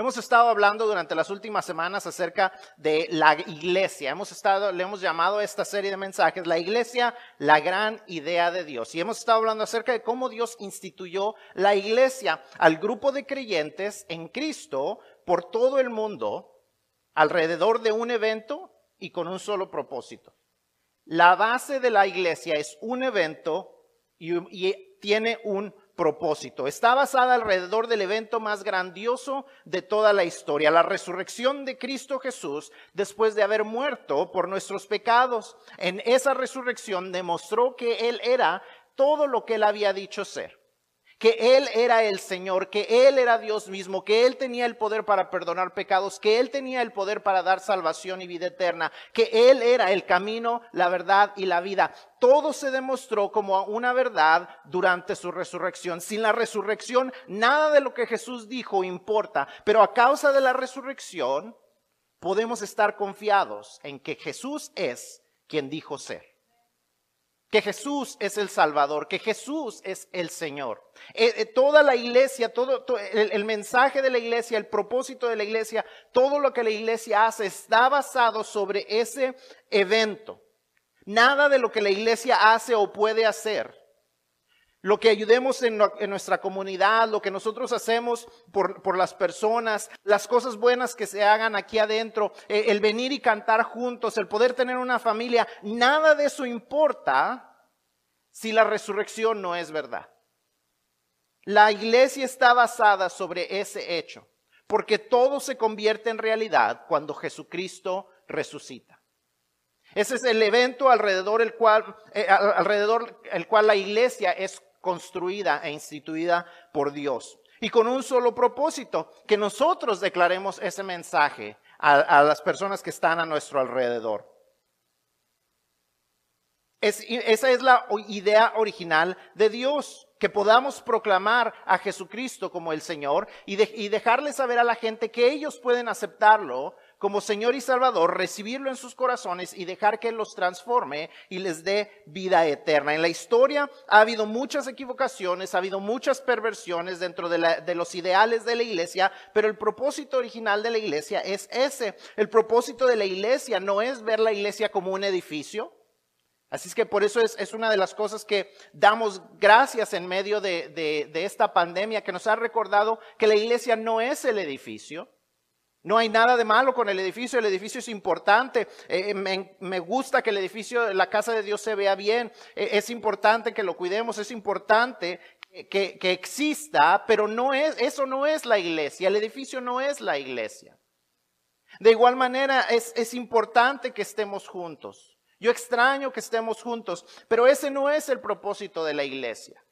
Hemos estado hablando durante las últimas semanas acerca de la iglesia. Hemos estado, le hemos llamado a esta serie de mensajes la iglesia, la gran idea de Dios. Y hemos estado hablando acerca de cómo Dios instituyó la iglesia al grupo de creyentes en Cristo por todo el mundo alrededor de un evento y con un solo propósito. La base de la iglesia es un evento y, y tiene un propósito. Está basada alrededor del evento más grandioso de toda la historia, la resurrección de Cristo Jesús después de haber muerto por nuestros pecados. En esa resurrección demostró que Él era todo lo que Él había dicho ser que Él era el Señor, que Él era Dios mismo, que Él tenía el poder para perdonar pecados, que Él tenía el poder para dar salvación y vida eterna, que Él era el camino, la verdad y la vida. Todo se demostró como una verdad durante su resurrección. Sin la resurrección, nada de lo que Jesús dijo importa, pero a causa de la resurrección, podemos estar confiados en que Jesús es quien dijo ser que Jesús es el Salvador, que Jesús es el Señor. Eh, eh, toda la iglesia, todo, el, mensaje de la iglesia, el propósito de la iglesia, todo lo que la iglesia hace está basado sobre ese evento. Nada de lo que la iglesia hace o puede hacer lo que ayudemos en, nuestra comunidad, lo que nosotros hacemos por, las personas, las cosas buenas que se hagan aquí adentro, eh, el venir y cantar juntos, el poder tener una familia, nada de eso importa si la resurrección no es verdad. La iglesia está basada sobre ese hecho, porque todo se convierte en realidad cuando Jesucristo resucita. Ese es el evento alrededor el cual, eh, alrededor el cual la iglesia es construida e instituida por Dios. Y con un solo propósito, que nosotros declaremos ese mensaje a, las personas que están a nuestro alrededor. esa es la idea original de Dios, que podamos proclamar a Jesucristo como el Señor y, y dejarle saber a la gente que ellos pueden aceptarlo como Señor y Salvador, recibirlo en sus corazones y dejar que Él los transforme y les dé vida eterna. En la historia ha habido muchas equivocaciones, ha habido muchas perversiones dentro de, de los ideales de la iglesia, pero el propósito original de la iglesia es ese. El propósito de la iglesia no es ver la iglesia como un edificio, Así es que por eso es, es, una de las cosas que damos gracias en medio de, de, de, esta pandemia, que nos ha recordado que la iglesia no es el edificio, no hay nada de malo con el edificio, el edificio es importante. Eh, eh, me, gusta que el edificio, la casa de Dios se vea bien. Eh, es importante que lo cuidemos, es importante que, exista, pero no es, eso no es la iglesia. El edificio no es la iglesia. De igual manera, es, es importante que estemos juntos. Yo extraño que estemos juntos, pero ese no es el propósito de la iglesia.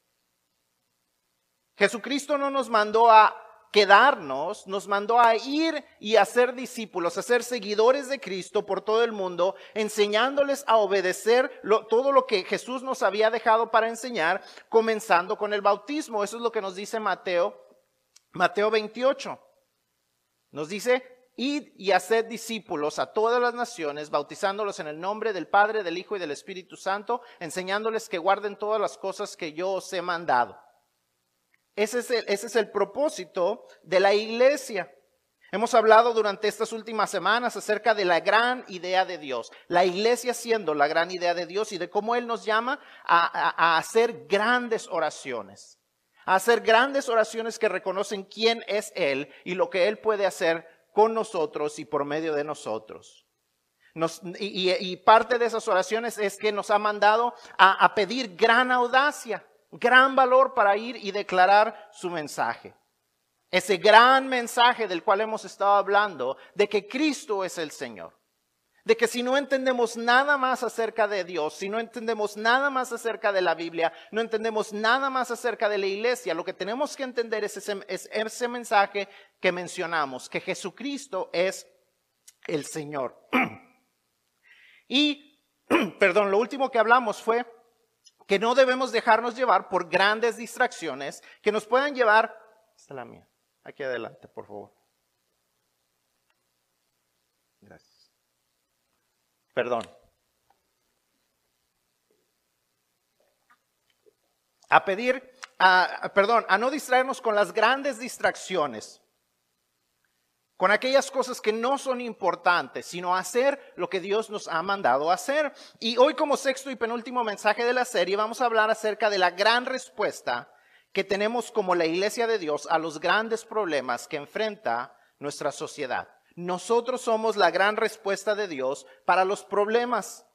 Jesucristo no nos mandó a quedarnos, nos mandó a ir y a ser discípulos, a ser seguidores de Cristo por todo el mundo, enseñándoles a obedecer todo lo que Jesús nos había dejado para enseñar, comenzando con el bautismo. Eso es lo que nos dice Mateo, Mateo 28. Nos dice, Id y haced discípulos a todas las naciones, bautizándolos en el nombre del Padre, del Hijo y del Espíritu Santo, enseñándoles que guarden todas las cosas que yo os he mandado. Ese es, el, propósito de la iglesia. Hemos hablado durante estas últimas semanas acerca de la gran idea de Dios, la iglesia siendo la gran idea de Dios y de cómo Él nos llama a, hacer grandes oraciones, a hacer grandes oraciones que reconocen quién es Él y lo que Él puede hacer con nosotros y por medio de nosotros. y, parte de esas oraciones es que nos ha mandado a pedir gran audacia gran valor para ir y declarar su mensaje. Ese gran mensaje del cual hemos estado hablando, de que Cristo es el Señor. De que si no entendemos nada más acerca de Dios, si no entendemos nada más acerca de la Biblia, no entendemos nada más acerca de la iglesia, lo que tenemos que entender es ese, es ese mensaje que mencionamos, que Jesucristo es el Señor. Y, perdón, lo último que hablamos fue que no debemos dejarnos llevar por grandes distracciones que nos puedan llevar, esta la mía, aquí adelante, por favor. Gracias. Perdón. A pedir, a, perdón, a no distraernos con las grandes distracciones con aquellas cosas que no son importantes, sino hacer lo que Dios nos ha mandado hacer. Y hoy como sexto y penúltimo mensaje de la serie vamos a hablar acerca de la gran respuesta que tenemos como la iglesia de Dios a los grandes problemas que enfrenta nuestra sociedad. Nosotros somos la gran respuesta de Dios para los problemas.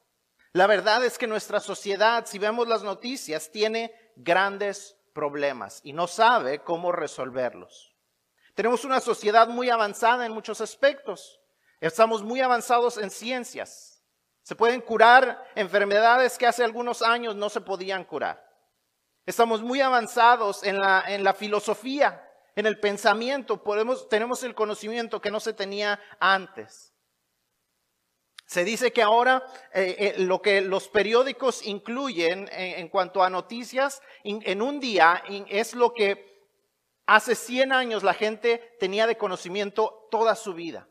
La verdad es que nuestra sociedad, si vemos las noticias, tiene grandes problemas y no sabe cómo resolverlos. Tenemos una sociedad muy avanzada en muchos aspectos. Estamos muy avanzados en ciencias. Se pueden curar enfermedades que hace algunos años no se podían curar. Estamos muy avanzados en la, en la filosofía, en el pensamiento. Podemos, tenemos el conocimiento que no se tenía antes. Se dice que ahora eh, eh, lo que los periódicos incluyen en, cuanto a noticias en un día es lo que Hace 100 años la gente tenía de conocimiento toda su vida.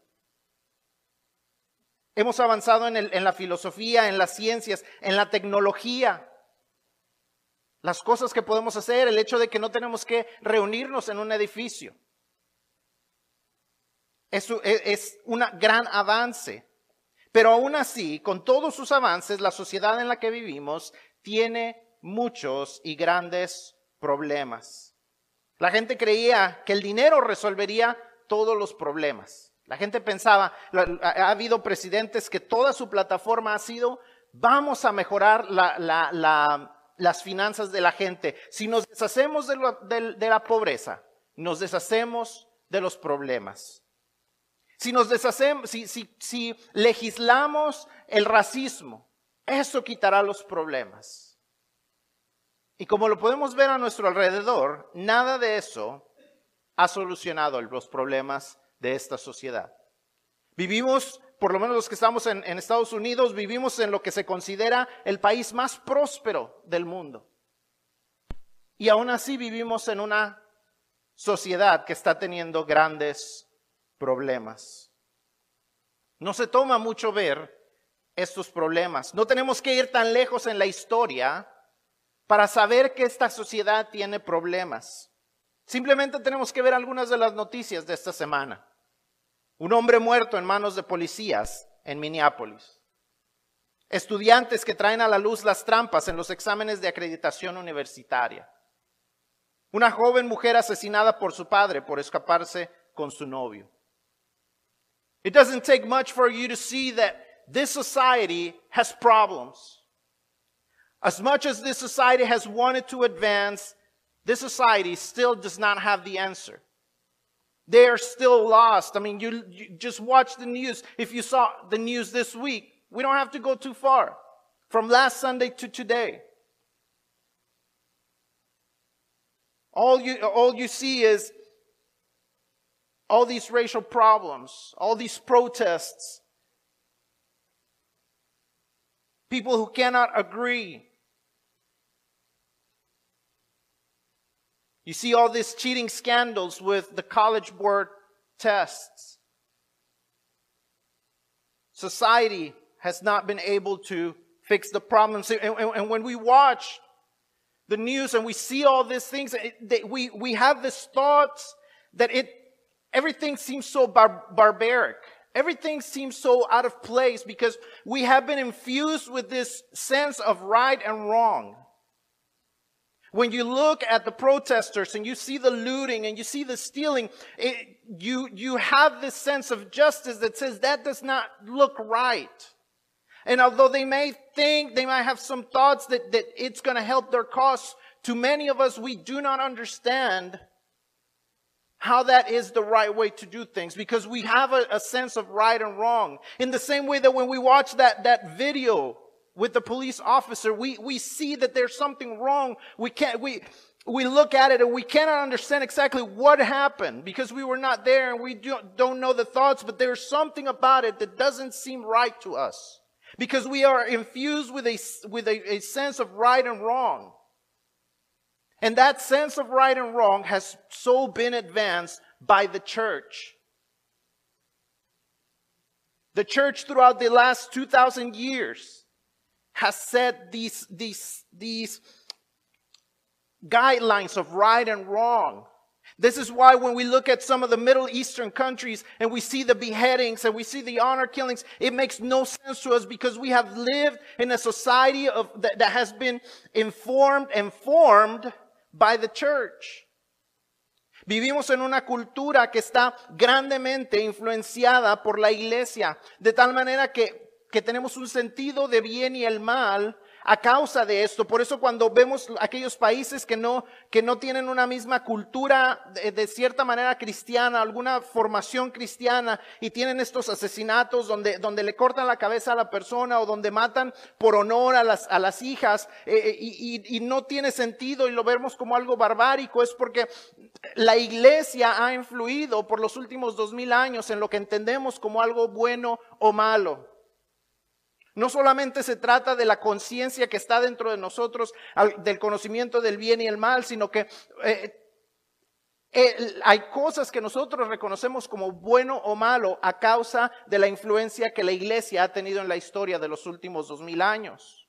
Hemos avanzado en, la filosofía, en las ciencias, en la tecnología. Las cosas que podemos hacer, el hecho de que no tenemos que reunirnos en un edificio. Es, es un gran avance. Pero aún así, con todos sus avances, la sociedad en la que vivimos tiene muchos y grandes problemas. La gente creía que el dinero resolvería todos los problemas. La gente pensaba, ha habido presidentes que toda su plataforma ha sido, vamos a mejorar las finanzas de la gente. Si nos deshacemos de, la pobreza, nos deshacemos de los problemas. Si nos deshacemos, si legislamos el racismo, eso quitará los problemas. Y como lo podemos ver a nuestro alrededor, nada de eso ha solucionado los problemas de esta sociedad. Vivimos, por lo menos los que estamos en, Estados Unidos, vivimos en lo que se considera el país más próspero del mundo. Y aún así vivimos en una sociedad que está teniendo grandes problemas. No se toma mucho ver estos problemas. No tenemos que ir tan lejos en la historia para saber que esta sociedad tiene problemas. Simplemente tenemos que ver algunas de las noticias de esta semana. Un hombre muerto en manos de policías en Minneapolis. Estudiantes que traen a la luz las trampas en los exámenes de acreditación universitaria. Una joven mujer asesinada por su padre por escaparse con su novio. It doesn't take much for you to see that this society has problems. As much as this society has wanted to advance, this society still does not have the answer. They are still lost. I mean, you, you, just watch the news. If you saw the news this week, we don't have to go too far. From last Sunday to today. All you, all you see is all these racial problems, all these protests, people who cannot agree. You see all these cheating scandals with the college board tests. Society has not been able to fix the problems. And, when we watch the news and we see all these things, we, we have this thought that it, everything seems so bar- barbaric. Everything seems so out of place because we have been infused with this sense of right and wrong. When you look at the protesters and you see the looting and you see the stealing, it, you, you have this sense of justice that says that does not look right. And although they may think, they might have some thoughts that, that it's going to help their cause, to many of us, we do not understand how that is the right way to do things because we have a, a sense of right and wrong. In the same way that when we watch that, that video with the police officer, we, we see that there's something wrong. We can't, we, we look at it and we cannot understand exactly what happened because we were not there and we don't, don't know the thoughts, but there's something about it that doesn't seem right to us because we are infused with a, with a, a sense of right and wrong. And that sense of right and wrong has so been advanced by the church. The church throughout the last 2,000 years has set these, these, these guidelines of right and wrong. This is why when we look at some of the Middle Eastern countries and we see the beheadings and we see the honor killings, it makes no sense to us because we have lived in a society of, that, that has been informed and formed by the church. Vivimos en una cultura que está grandemente influenciada por la iglesia, de tal manera que, que tenemos un sentido de bien y el mal a causa de esto. Por eso cuando vemos aquellos países que no, que no tienen una misma cultura de, cierta manera cristiana, alguna formación cristiana y tienen estos asesinatos donde, donde le cortan la cabeza a la persona o donde matan por honor a las, a las hijas eh, eh, y, y no tiene sentido y lo vemos como algo barbárico, es porque la iglesia ha influido por los últimos dos mil años en lo que entendemos como algo bueno o malo. No solamente se trata de la conciencia que está dentro de nosotros, del conocimiento del bien y el mal, sino que eh, eh, hay cosas que nosotros reconocemos como bueno o malo a causa de la influencia que la iglesia ha tenido en la historia de los últimos dos mil años.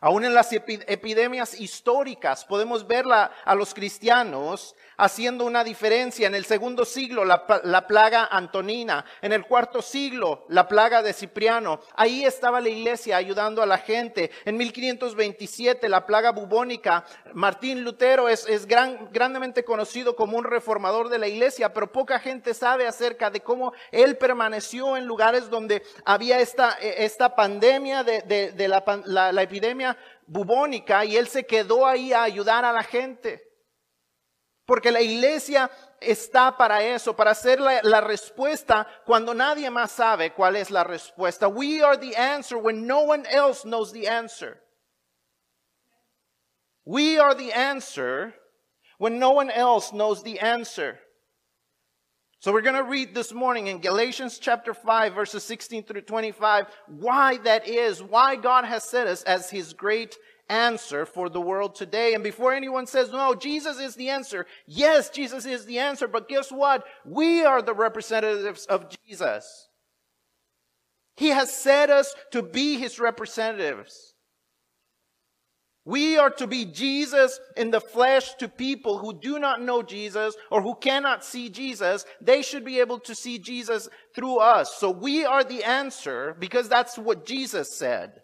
Aún en las epidemias históricas podemos ver a los cristianos haciendo una diferencia. En el segundo siglo, la, plaga antonina. En el cuarto siglo, la plaga de Cipriano. Ahí estaba la iglesia ayudando a la gente. En 1527, la plaga bubónica. Martín Lutero es, es gran, grandemente conocido como un reformador de la iglesia, pero poca gente sabe acerca de cómo él permaneció en lugares donde había esta, esta pandemia de, de, la, la, la epidemia bubónica y él se quedó ahí a ayudar a la gente. Porque la iglesia está para eso, para hacer la, la, respuesta cuando nadie más sabe cuál es la respuesta. We are the answer when no one else knows the answer. We are the answer when no one else knows the answer. So we're going to read this morning in Galatians chapter 5 verses 16 through 25 why that is, why God has set us as his great answer for the world today. And before anyone says, no, Jesus is the answer. Yes, Jesus is the answer. But guess what? We are the representatives of Jesus. He has set us to be his representatives. We are to be Jesus in the flesh to people who do not know Jesus or who cannot see Jesus. They should be able to see Jesus through us. So we are the answer because that's what Jesus said.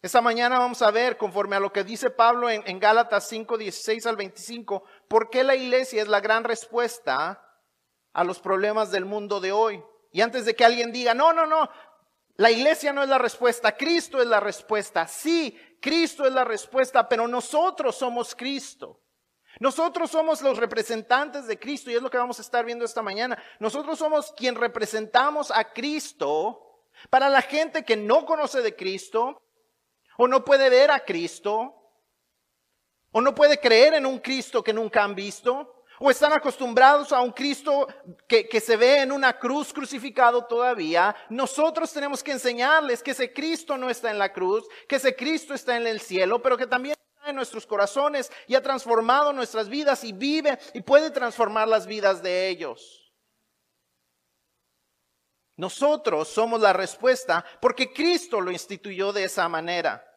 Esta mañana vamos a ver, conforme a lo que dice Pablo en, Gálatas 5, 16 al 25, por qué la iglesia es la gran respuesta a los problemas del mundo de hoy. Y antes de que alguien diga, no, no, no, la iglesia no es la respuesta, Cristo es la respuesta. Sí, Cristo es la respuesta, pero nosotros somos Cristo. Nosotros somos los representantes de Cristo y es lo que vamos a estar viendo esta mañana. Nosotros somos quien representamos a Cristo para la gente que no conoce de Cristo, o no puede ver a Cristo, o no puede creer en un Cristo que nunca han visto, o están acostumbrados a un Cristo que, que, se ve en una cruz crucificado todavía, nosotros tenemos que enseñarles que ese Cristo no está en la cruz, que ese Cristo está en el cielo, pero que también está en nuestros corazones y ha transformado nuestras vidas y vive y puede transformar las vidas de ellos. Nosotros somos la respuesta porque Cristo lo instituyó de esa manera.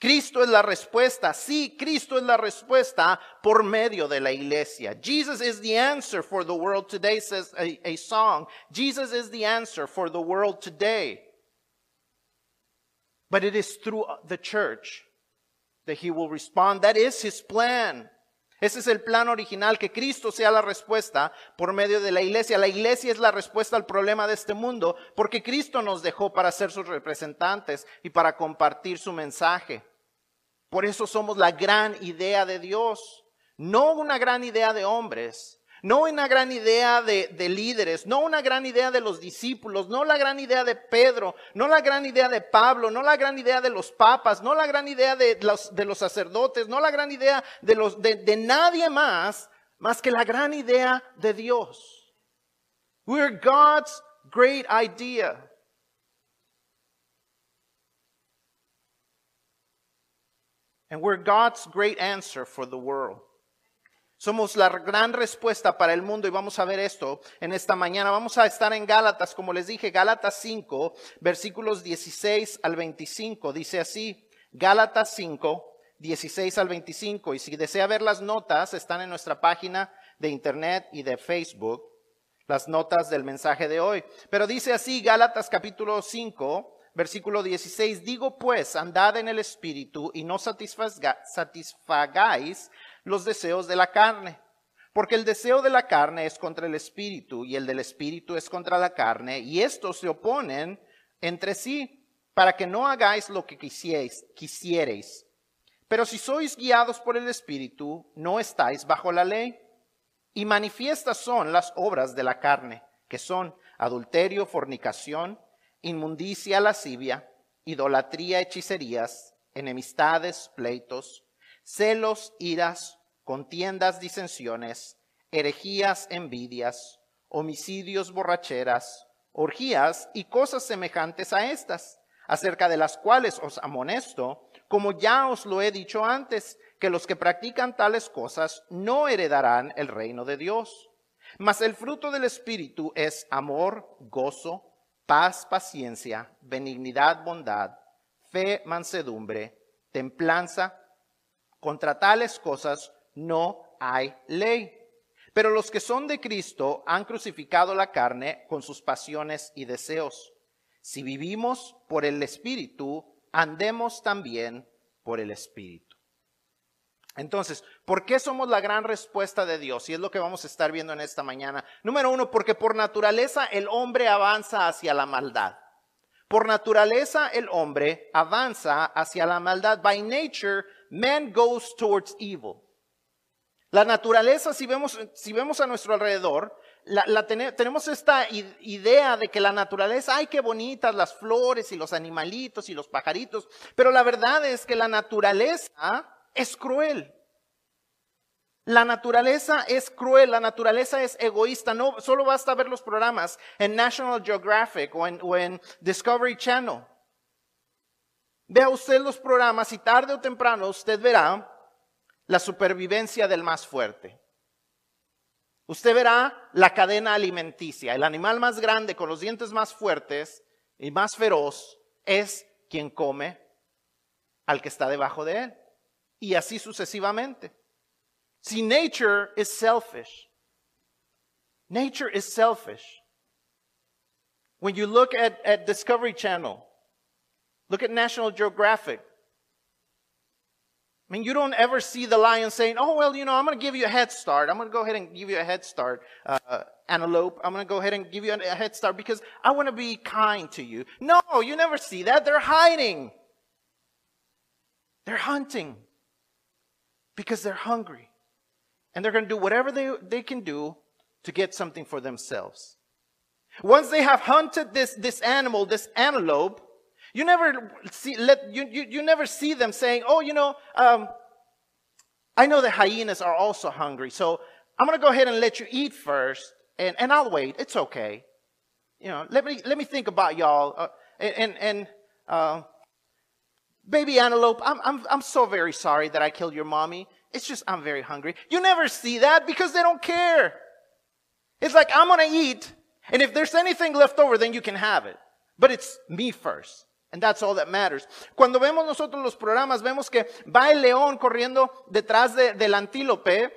Cristo es la respuesta. Sí, Cristo es la respuesta por medio de la iglesia. Jesus is the answer for the world today, says a, song. Jesus is the answer for the world today. But it is through the church that he will respond. That is his plan. Ese es el plan original, que Cristo sea la respuesta por medio de la iglesia. La iglesia es la respuesta al problema de este mundo porque Cristo nos dejó para ser sus representantes y para compartir su mensaje. Por eso somos la gran idea de Dios, no una gran idea de hombres, no una gran idea de, líderes, no una gran idea de los discípulos, no la gran idea de Pedro, no la gran idea de Pablo, no la gran idea de los papas, no la gran idea de los, de los sacerdotes, no la gran idea de, los, de, de nadie más, más que la gran idea de Dios. We're God's great idea. And we're God's great answer for the world. Somos la gran respuesta para el mundo y vamos a ver esto en esta mañana. Vamos a estar en Gálatas, como les dije, Gálatas 5, versículos 16 al 25. Dice así, Gálatas 5, 16 al 25. Y si desea ver las notas, están en nuestra página de internet y de Facebook, las notas del mensaje de hoy. Pero dice así Gálatas capítulo 5, versículo 16, digo pues, andad en el Espíritu y no satisfagáis los deseos de la carne. Porque el deseo de la carne es contra el Espíritu y el del Espíritu es contra la carne, y estos se oponen entre sí para que no hagáis lo que quisierais. Pero si sois guiados por el Espíritu, no estáis bajo la ley. Y manifiestas son las obras de la carne, que son adulterio, fornicación, inmundicia, lascivia, idolatría, hechicerías, enemistades, pleitos, celos, iras, contiendas, disensiones, herejías, envidias, homicidios, borracheras, orgías y cosas semejantes a estas, acerca de las cuales os amonesto, como ya os lo he dicho antes, que los que practican tales cosas no heredarán el reino de Dios. Mas el fruto del Espíritu es amor, gozo, paz, paciencia, benignidad, bondad, fe, mansedumbre, templanza. Contra tales cosas no hay ley. Pero los que son de Cristo han crucificado la carne con sus pasiones y deseos. Si vivimos por el Espíritu, andemos también por el Espíritu. Entonces, ¿por qué somos la gran respuesta de Dios? Y es lo que vamos a estar viendo en esta mañana. Número uno, porque por naturaleza el hombre avanza hacia la maldad. Por naturaleza el hombre avanza hacia la maldad. By nature, man goes towards evil. La naturaleza, si vemos, si vemos a nuestro alrededor, la, tenemos esta idea de que la naturaleza, ay, qué bonitas las flores y los animalitos y los pajaritos, pero la verdad es que la naturaleza es cruel. La naturaleza es cruel, la naturaleza es egoísta. No, solo basta ver los programas en National Geographic o en, o en Discovery Channel. Vea usted los programas y tarde o temprano usted verá la supervivencia del más fuerte. Usted verá la cadena alimenticia. El animal más grande con los dientes más fuertes y más feroz es quien come al que está debajo de él. Y así sucesivamente. Si nature is selfish. Nature is selfish. When you look at, at Discovery Channel, look at National Geographic, I mean, you don't ever see the lion saying, oh, well, you know, I'm going to give you a head start. I'm going to go ahead and give you a head start, uh, antelope. I'm going to go ahead and give you a head start because I want to be kind to you. No, you never see that. They're hiding. They're hunting because they're hungry. And they're going to do whatever they, they can do to get something for themselves. Once they have hunted this, this animal, this antelope, you never see, let, you, you, you never see them saying, oh, you know, um, I know the hyenas are also hungry, so I'm going to go ahead and let you eat first, and, and I'll wait. It's okay. You know, let me, let me think about y'all. Uh, and, and, uh, baby antelope, I'm, I'm, I'm so very sorry that I killed your mommy. It's just, I'm very hungry. You never see that because they don't care. It's like, I'm going to eat, and if there's anything left over, then you can have it. But it's me first. And that's all that matters. Cuando vemos nosotros los programas, vemos que va el león corriendo detrás de, del antílope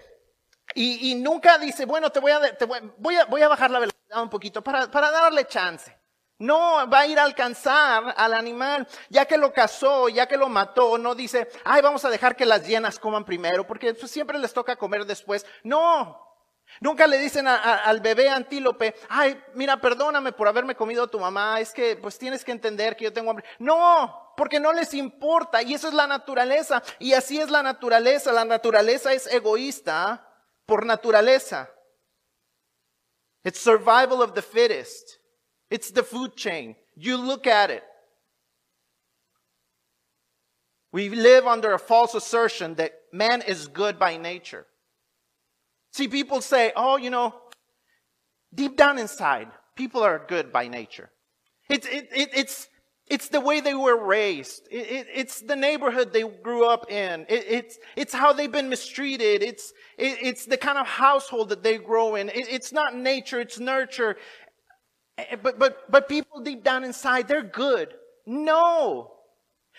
y, y, nunca dice, bueno, te voy a, te voy, voy, a, voy a bajar la velocidad un poquito para, para darle chance. No, va a ir a alcanzar al animal, ya que lo cazó, ya que lo mató, no dice, ay, vamos a dejar que las hienas coman primero, porque pues, siempre les toca comer después. No, Nunca le dicen al bebé antílope, ay, mira, perdóname por haberme comido a tu mamá, es que pues tienes que entender que yo tengo hambre. No, porque no les importa y eso es la naturaleza. Y así es la naturaleza. La naturaleza es egoísta por naturaleza. It's survival of the fittest. It's the food chain. You look at it. We live under a false assertion that man is good by nature. See, people say, oh, you know, deep down inside, people are good by nature. It's, it, it, it's, it's the way they were raised. It, it's the neighborhood they grew up in. it's, it's how they've been mistreated. It's, it's the kind of household that they grow in. it's not nature, it's nurture. Eh, but, but, but people deep down inside, they're good. No.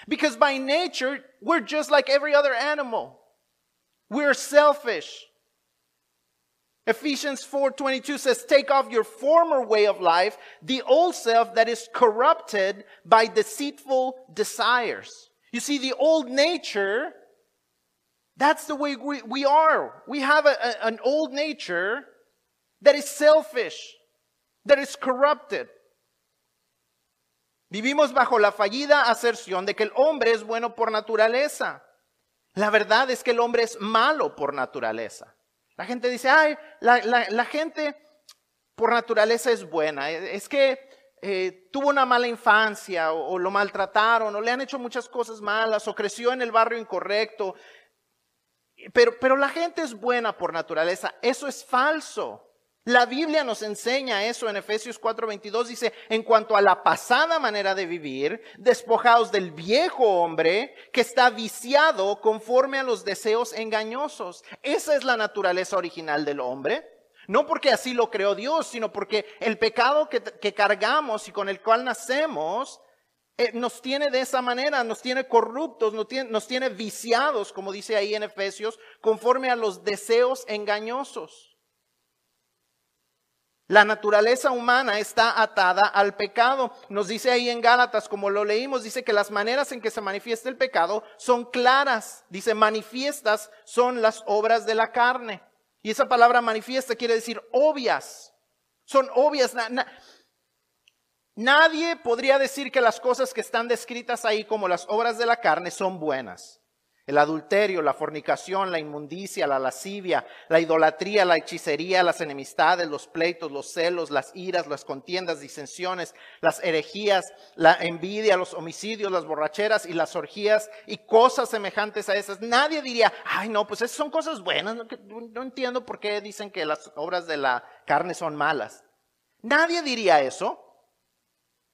Because by nature, we're just like every other animal. We're selfish. Ephesians 4:22 says, "Take off your former way of life, the old self that is corrupted by deceitful desires." You see, the old nature, that's the way we, we are. We have a, a, an old nature that is selfish, that is corrupted. Vivimos bajo la fallida aserción de que el hombre es bueno por naturaleza. La verdad es que el hombre es malo por naturaleza. La gente dice, ay, la, gente por naturaleza es buena. Es que eh, tuvo una mala infancia o, o, lo maltrataron o le han hecho muchas cosas malas o creció en el barrio incorrecto. Pero, pero la gente es buena por naturaleza. Eso es falso. La Biblia nos enseña eso en Efesios 4:22. Dice, en cuanto a la pasada manera de vivir, despojados del viejo hombre que está viciado conforme a los deseos engañosos. Esa es la naturaleza original del hombre. No porque así lo creó Dios, sino porque el pecado que, cargamos y con el cual nacemos eh, nos tiene de esa manera, nos tiene corruptos, nos tiene, nos tiene viciados, como dice ahí en Efesios, conforme a los deseos engañosos. La naturaleza humana está atada al pecado. Nos dice ahí en Gálatas, como lo leímos, dice que las maneras en que se manifiesta el pecado son claras. Dice, manifiestas son las obras de la carne. Y esa palabra manifiesta quiere decir obvias. Son obvias. Nadie podría decir que las cosas que están descritas ahí como las obras de la carne son buenas. El adulterio, la fornicación, la inmundicia, la lascivia, la idolatría, la hechicería, las enemistades, los pleitos, los celos, las iras, las contiendas, disensiones, las herejías, la envidia, los homicidios, las borracheras y las orgías y cosas semejantes a esas. Nadie diría, ay no, pues esas son cosas buenas. No, no entiendo por qué dicen que las obras de la carne son malas. Nadie diría eso.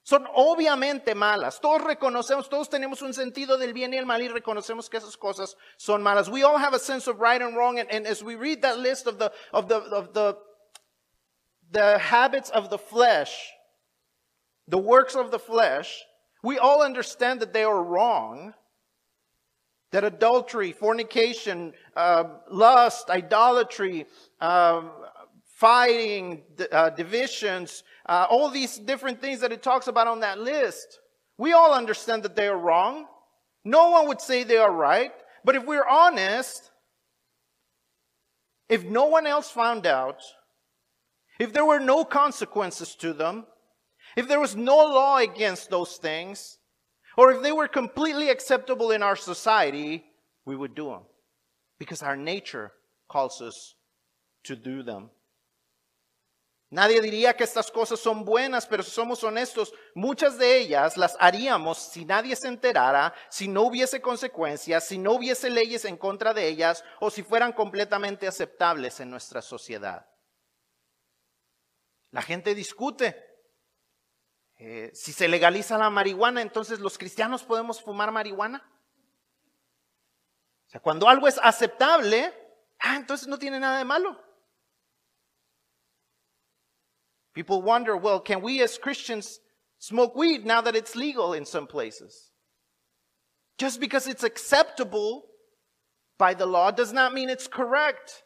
Son obviamente malas. Todos reconocemos, todos tenemos un sentido del bien y el mal y reconocemos que esas cosas son malas. We all have a sense of right and wrong. And, and as we read that list of the, of the, of the, the habits of the flesh, the works of the flesh, we all understand that they are wrong. That adultery, fornication, uh, lust, idolatry, uh, fighting, uh, divisions, uh, all these different things that it talks about on that list. We all understand that they are wrong. No one would say they are right. But if we're honest, if no one else found out, if there were no consequences to them, if there was no law against those things, or if they were completely acceptable in our society, we would do them. Because our nature calls us to do them. Nadie diría que estas cosas son buenas, pero si somos honestos, muchas de ellas las haríamos si nadie se enterara, si no hubiese consecuencias, si no hubiese leyes en contra de ellas o si fueran completamente aceptables en nuestra sociedad. La gente discute. Eh, si se legaliza la marihuana, entonces los cristianos podemos fumar marihuana. O sea, cuando algo es aceptable, ah, entonces no tiene nada de malo. People wonder, well, can we as Christians smoke weed now that it's legal in some places? Just because it's acceptable by the law does not mean it's correct.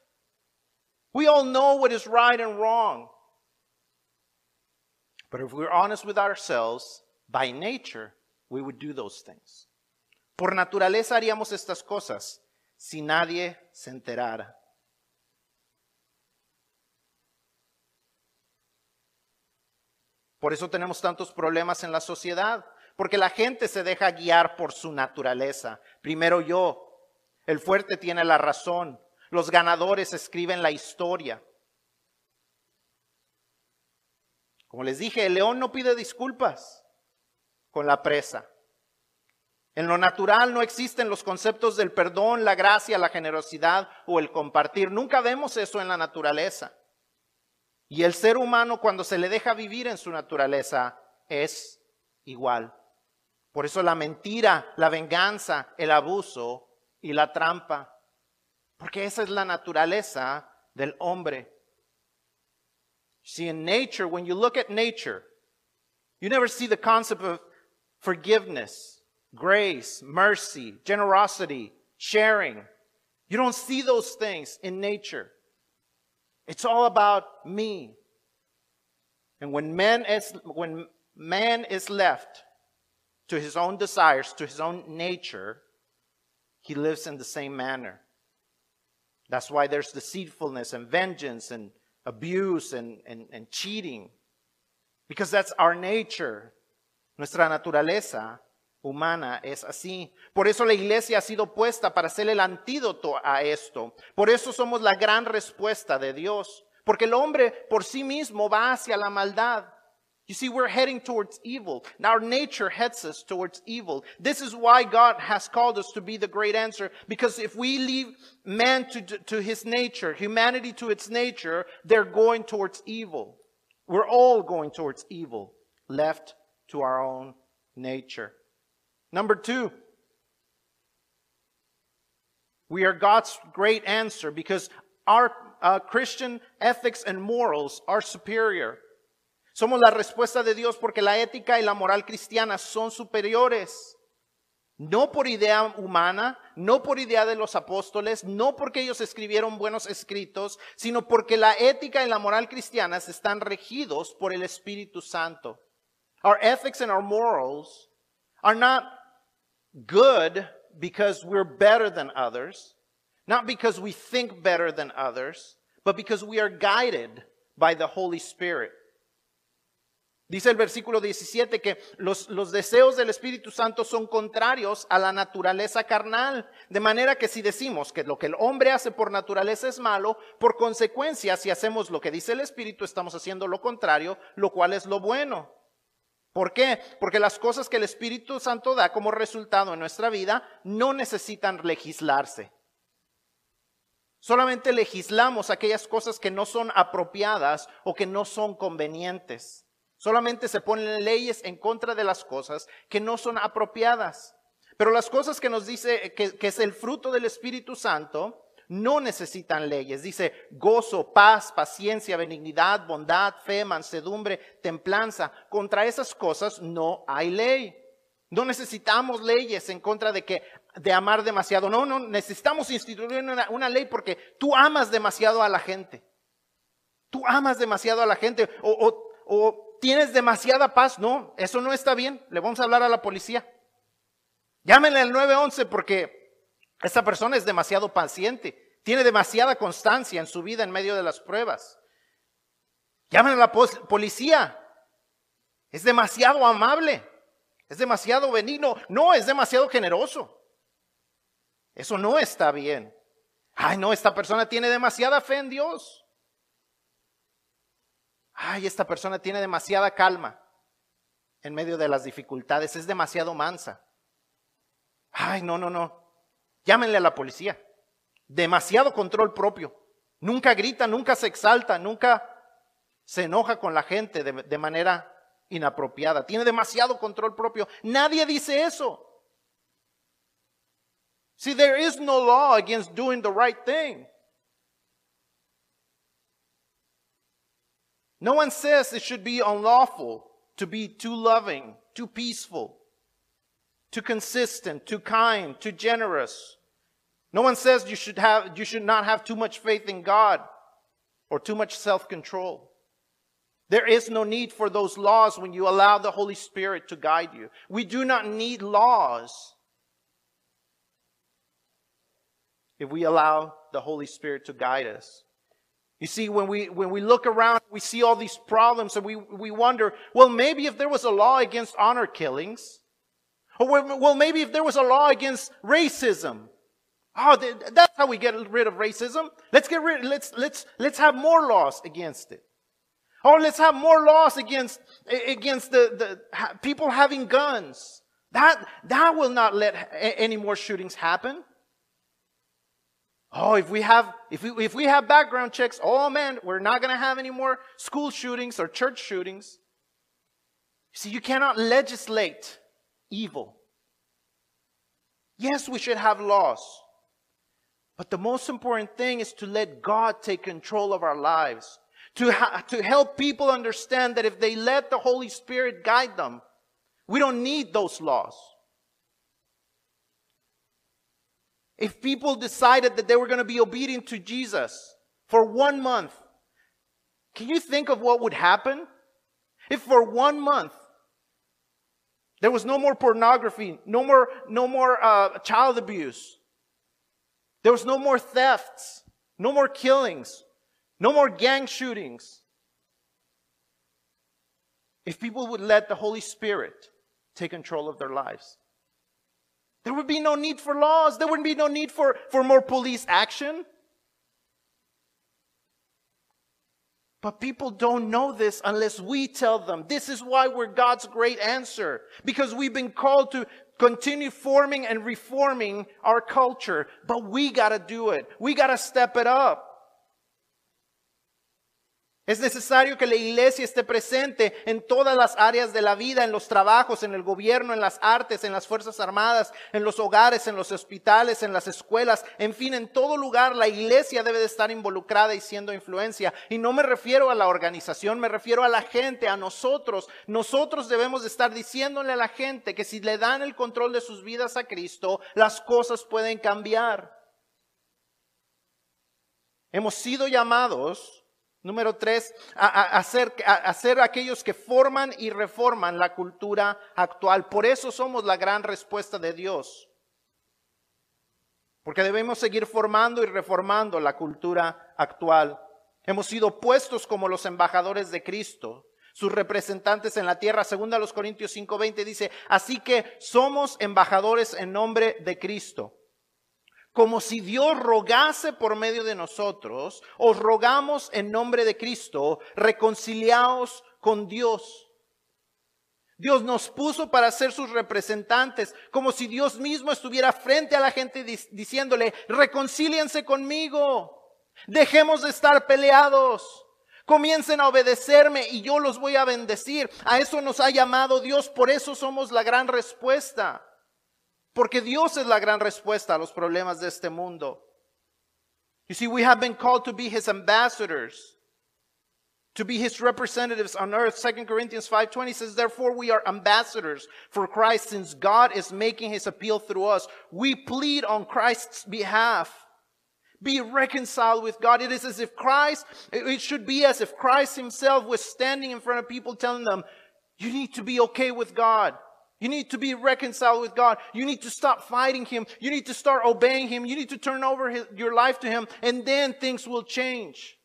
We all know what is right and wrong. But if we're honest with ourselves, by nature, we would do those things. Por naturaleza haríamos estas cosas si nadie se enterara. Por eso tenemos tantos problemas en la sociedad, porque la gente se deja guiar por su naturaleza. Primero yo, el fuerte tiene la razón, los ganadores escriben la historia. Como les dije, el león no pide disculpas con la presa. En lo natural no existen los conceptos del perdón, la gracia, la generosidad o el compartir. Nunca vemos eso en la naturaleza. Y el ser humano cuando se le deja vivir en su naturaleza es igual. Por eso la mentira, la venganza, el abuso y la trampa. Porque esa es la naturaleza del hombre. See, in nature, when you look at nature, you never see the concept of forgiveness grace, mercy, generosity, sharing. You don't see those things in nature. It's all about me. And when man is, when man is left to his own desires, to his own nature, he lives in the same manner. That's why there's deceitfulness and vengeance and abuse and, and, and cheating. Because that's our nature. Nuestra naturaleza humana es así. Por eso la iglesia ha sido puesta para ser el antídoto a esto. Por eso somos la gran respuesta de Dios. Porque el hombre por sí mismo va hacia la maldad. You see, we're heading towards evil. Our nature heads us towards evil. This is why God has called us to be the great answer. Because if we leave man to, to his nature, humanity to its nature, they're going towards evil. We're all going towards evil, left to our own nature. Number two, we are God's great answer because our uh, Christian ethics and morals are superior. Somos la respuesta de Dios porque la ética y la moral cristiana son superiores. No por idea humana, no por idea de los apóstoles, no porque ellos escribieron buenos escritos, sino porque la ética y la moral cristianas están regidos por el Espíritu Santo. Our ethics and our morals are not good because we're better than others, not because we think better than others, but because we are guided by the Holy Spirit. Dice el versículo 17 que los, los, deseos del Espíritu Santo son contrarios a la naturaleza carnal. De manera que si decimos que lo que el hombre hace por naturaleza es malo, por consecuencia, si hacemos lo que dice el Espíritu, estamos haciendo lo contrario, lo cual es lo bueno. ¿Por qué? Porque las cosas que el Espíritu Santo da como resultado en nuestra vida no necesitan legislarse. Solamente legislamos aquellas cosas que no son apropiadas o que no son convenientes. Solamente se ponen leyes en contra de las cosas que no son apropiadas. Pero las cosas que nos dice que, es el fruto del Espíritu Santo no necesitan leyes. Dice gozo, paz, paciencia, benignidad, bondad, fe, mansedumbre, templanza. Contra esas cosas no hay ley. No necesitamos leyes en contra de que de amar demasiado. No, no, necesitamos instituir una, ley porque tú amas demasiado a la gente. Tú amas demasiado a la gente. O, o tienes demasiada paz. No, eso no está bien. Le vamos a hablar a la policía. Llámenle al 911 porque esa persona es demasiado paciente. Tiene demasiada constancia en su vida en medio de las pruebas. Llámenle a la policía. Es demasiado amable. Es demasiado benigno. No, es demasiado generoso. Eso no está bien. Ay, no, esta persona tiene demasiada fe en Dios ay, esta persona tiene demasiada calma en medio de las dificultades, es demasiado mansa. Ay, no, no, no. Llámenle a la policía. Demasiado control propio. Nunca grita, nunca se exalta, nunca se enoja con la gente de, de manera inapropiada. Tiene demasiado control propio. Nadie dice eso. See, there is no law against doing the right thing. No one says it should be unlawful to be too loving, too peaceful, too consistent, too kind, too generous. No one says you should have you should not have too much faith in God or too much self-control. There is no need for those laws when you allow the Holy Spirit to guide you. We do not need laws if we allow the Holy Spirit to guide us. You see, when we, when we look around, we see all these problems and we, we wonder, well, maybe if there was a law against honor killings, or well, maybe if there was a law against racism, oh, that's how we get rid of racism. Let's get rid, let's, let's, let's have more laws against it. Or let's have more laws against, against the, the people having guns. That, that will not let any more shootings happen. Oh, if we have if we, if we have background checks, oh man, we're not going to have any more school shootings or church shootings. You See, you cannot legislate evil. Yes, we should have laws. But the most important thing is to let God take control of our lives. To, ha- to help people understand that if they let the Holy Spirit guide them, we don't need those laws. If people decided that they were going to be obedient to Jesus for one month, can you think of what would happen? If for one month there was no more pornography, no more, no more uh, child abuse, there was no more thefts, no more killings, no more gang shootings. If people would let the Holy Spirit take control of their lives, there would be no need for laws. There wouldn't be no need for, for more police action. But people don't know this unless we tell them. This is why we're God's great answer. Because we've been called to continue forming and reforming our culture. But we gotta do it. We gotta step it up. Es necesario que la iglesia esté presente en todas las áreas de la vida, en los trabajos, en el gobierno, en las artes, en las Fuerzas Armadas, en los hogares, en los hospitales, en las escuelas, en fin, en todo lugar la iglesia debe de estar involucrada y siendo influencia. Y no me refiero a la organización, me refiero a la gente, a nosotros. Nosotros debemos de estar diciéndole a la gente que si le dan el control de sus vidas a Cristo, las cosas pueden cambiar. Hemos sido llamados Número tres, a, ser, aquellos que forman y reforman la cultura actual. Por eso somos la gran respuesta de Dios. Porque debemos seguir formando y reformando la cultura actual. Hemos sido puestos como los embajadores de Cristo, sus representantes en la tierra. Segunda los Corintios 5:20 dice, así que somos embajadores en nombre de Cristo como si Dios rogase por medio de nosotros, os rogamos en nombre de Cristo, reconciliaos con Dios. Dios nos puso para ser sus representantes, como si Dios mismo estuviera frente a la gente diciéndole, reconcíliense conmigo, dejemos de estar peleados, comiencen a obedecerme y yo los voy a bendecir. A eso nos ha llamado Dios, por eso somos la gran respuesta. Porque Dios es la gran respuesta a los problemas de este mundo. You see, we have been called to be his ambassadors, to be his representatives on earth. 2 Corinthians 5:20 says, "Therefore we are ambassadors for Christ since God is making his appeal through us. We plead on Christ's behalf. Be reconciled with God. It is as if Christ, it should be as if Christ himself was standing in front of people telling them, you need to be okay with God. You need to be reconciled with God. You need to stop fighting Him. You need to start obeying Him. You need to turn over his, your life to Him, and then things will change.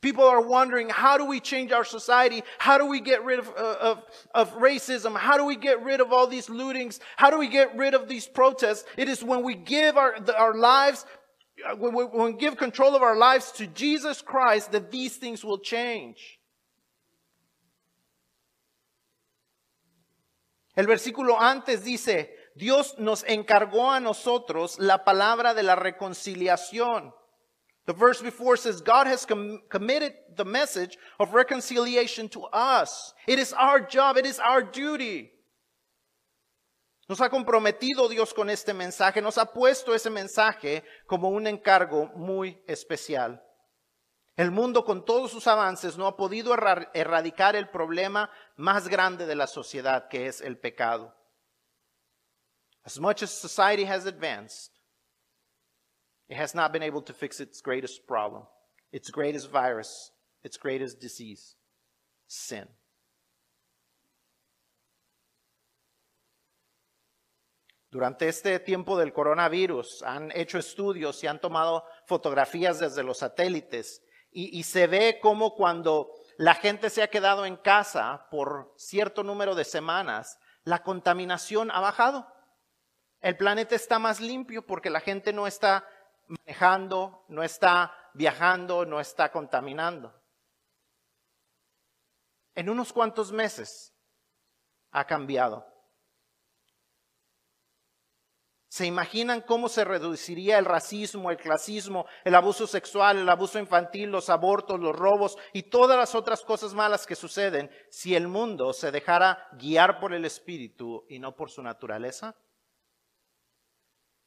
People are wondering, how do we change our society? How do we get rid of, uh, of, of racism? How do we get rid of all these lootings? How do we get rid of these protests? It is when we give our, the, our lives, uh, when we, when we give control of our lives to Jesus Christ that these things will change. El versículo antes dice, Dios nos encargó a nosotros la palabra de la reconciliación. The verse before says, God has com committed the message of reconciliation to us. It is our job, it is our duty. Nos ha comprometido Dios con este mensaje, nos ha puesto ese mensaje como un encargo muy especial. El mundo con todos sus avances no ha podido erradicar el problema más grande de la sociedad, que es el pecado. As much as society has advanced, it has not been able to fix its greatest problem, its greatest virus, its greatest disease, sin. Durante este tiempo del coronavirus han hecho estudios y han tomado fotografías desde los satélites y, se ve como cuando la gente se ha quedado en casa por cierto número de semanas, la contaminación ha bajado. El planeta está más limpio porque la gente no está manejando, no está viajando, no está contaminando. En unos cuantos meses ha cambiado. ¿Se imaginan cómo se reduciría el racismo, el clasismo, el abuso sexual, el abuso infantil, los abortos, los robos y todas las otras cosas malas que suceden si el mundo se dejara guiar por el Espíritu y no por su naturaleza?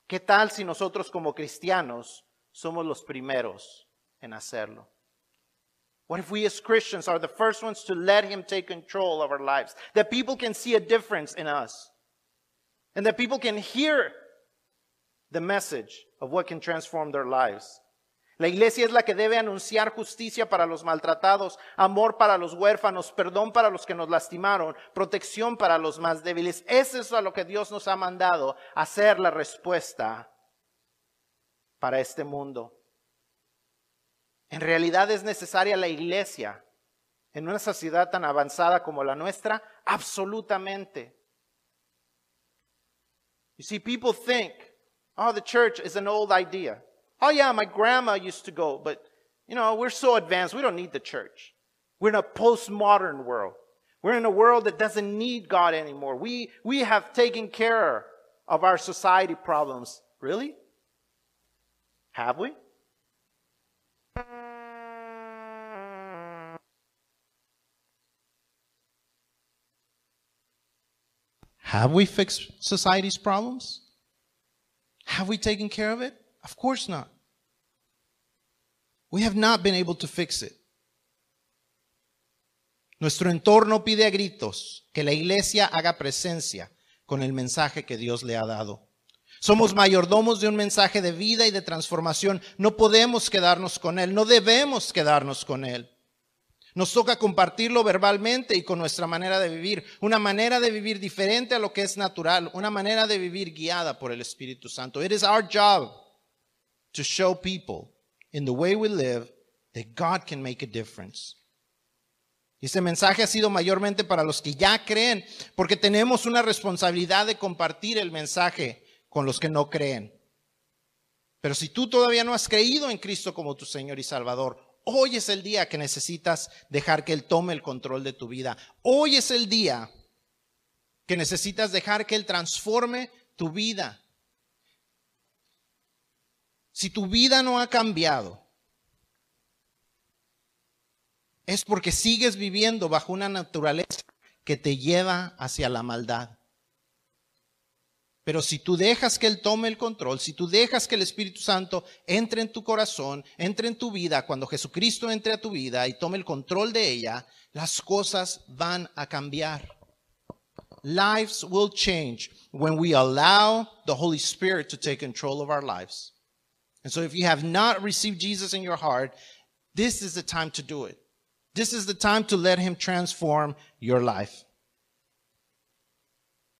¿Qué tal si nosotros como cristianos somos los primeros en hacerlo? What if we as Christians are the first ones to let Him take control of our lives? That people can see a difference in us. And that people can hear the message of what can transform their lives. La iglesia es la que debe anunciar justicia para los maltratados, amor para los huérfanos, perdón para los que nos lastimaron, protección para los más débiles. Eso es a lo que Dios nos ha mandado, hacer la respuesta para este mundo. En realidad es necesaria la iglesia en una sociedad tan avanzada como la nuestra, absolutamente. You see, people think, oh, the church is an old idea. Oh, yeah, my grandma used to go, but you know, we're so advanced, we don't need the church. We're in a postmodern world. We're in a world that doesn't need God anymore. We, we have taken care of our society problems. Really? Have we? Have we fixed society's problems? Have we taken care of it? Of course not. We have not been able to fix it. Nuestro entorno pide a gritos que la iglesia haga presencia con el mensaje que Dios le ha dado. Somos mayordomos de un mensaje de vida y de transformación. No podemos quedarnos con él, no debemos quedarnos con él. Nos toca compartirlo verbalmente y con nuestra manera de vivir, una manera de vivir diferente a lo que es natural, una manera de vivir guiada por el Espíritu Santo. It is our job to show people in the way we live that God can make a difference. Este mensaje ha sido mayormente para los que ya creen, porque tenemos una responsabilidad de compartir el mensaje con los que no creen. Pero si tú todavía no has creído en Cristo como tu Señor y Salvador, hoy es el día que necesitas dejar que Él tome el control de tu vida. Hoy es el día que necesitas dejar que Él transforme tu vida. Si tu vida no ha cambiado, es porque sigues viviendo bajo una naturaleza que te lleva hacia la maldad. Pero si tú dejas que Él tome el control, si tú dejas que el Espíritu Santo entre en tu corazón, entre en tu vida, cuando Jesucristo entre a tu vida y tome el control de ella, las cosas van a cambiar. Lives will change when we allow the Holy Spirit to take control of our lives. And so if you have not received Jesus in your heart, this is the time to do it. This is the time to let him transform your life.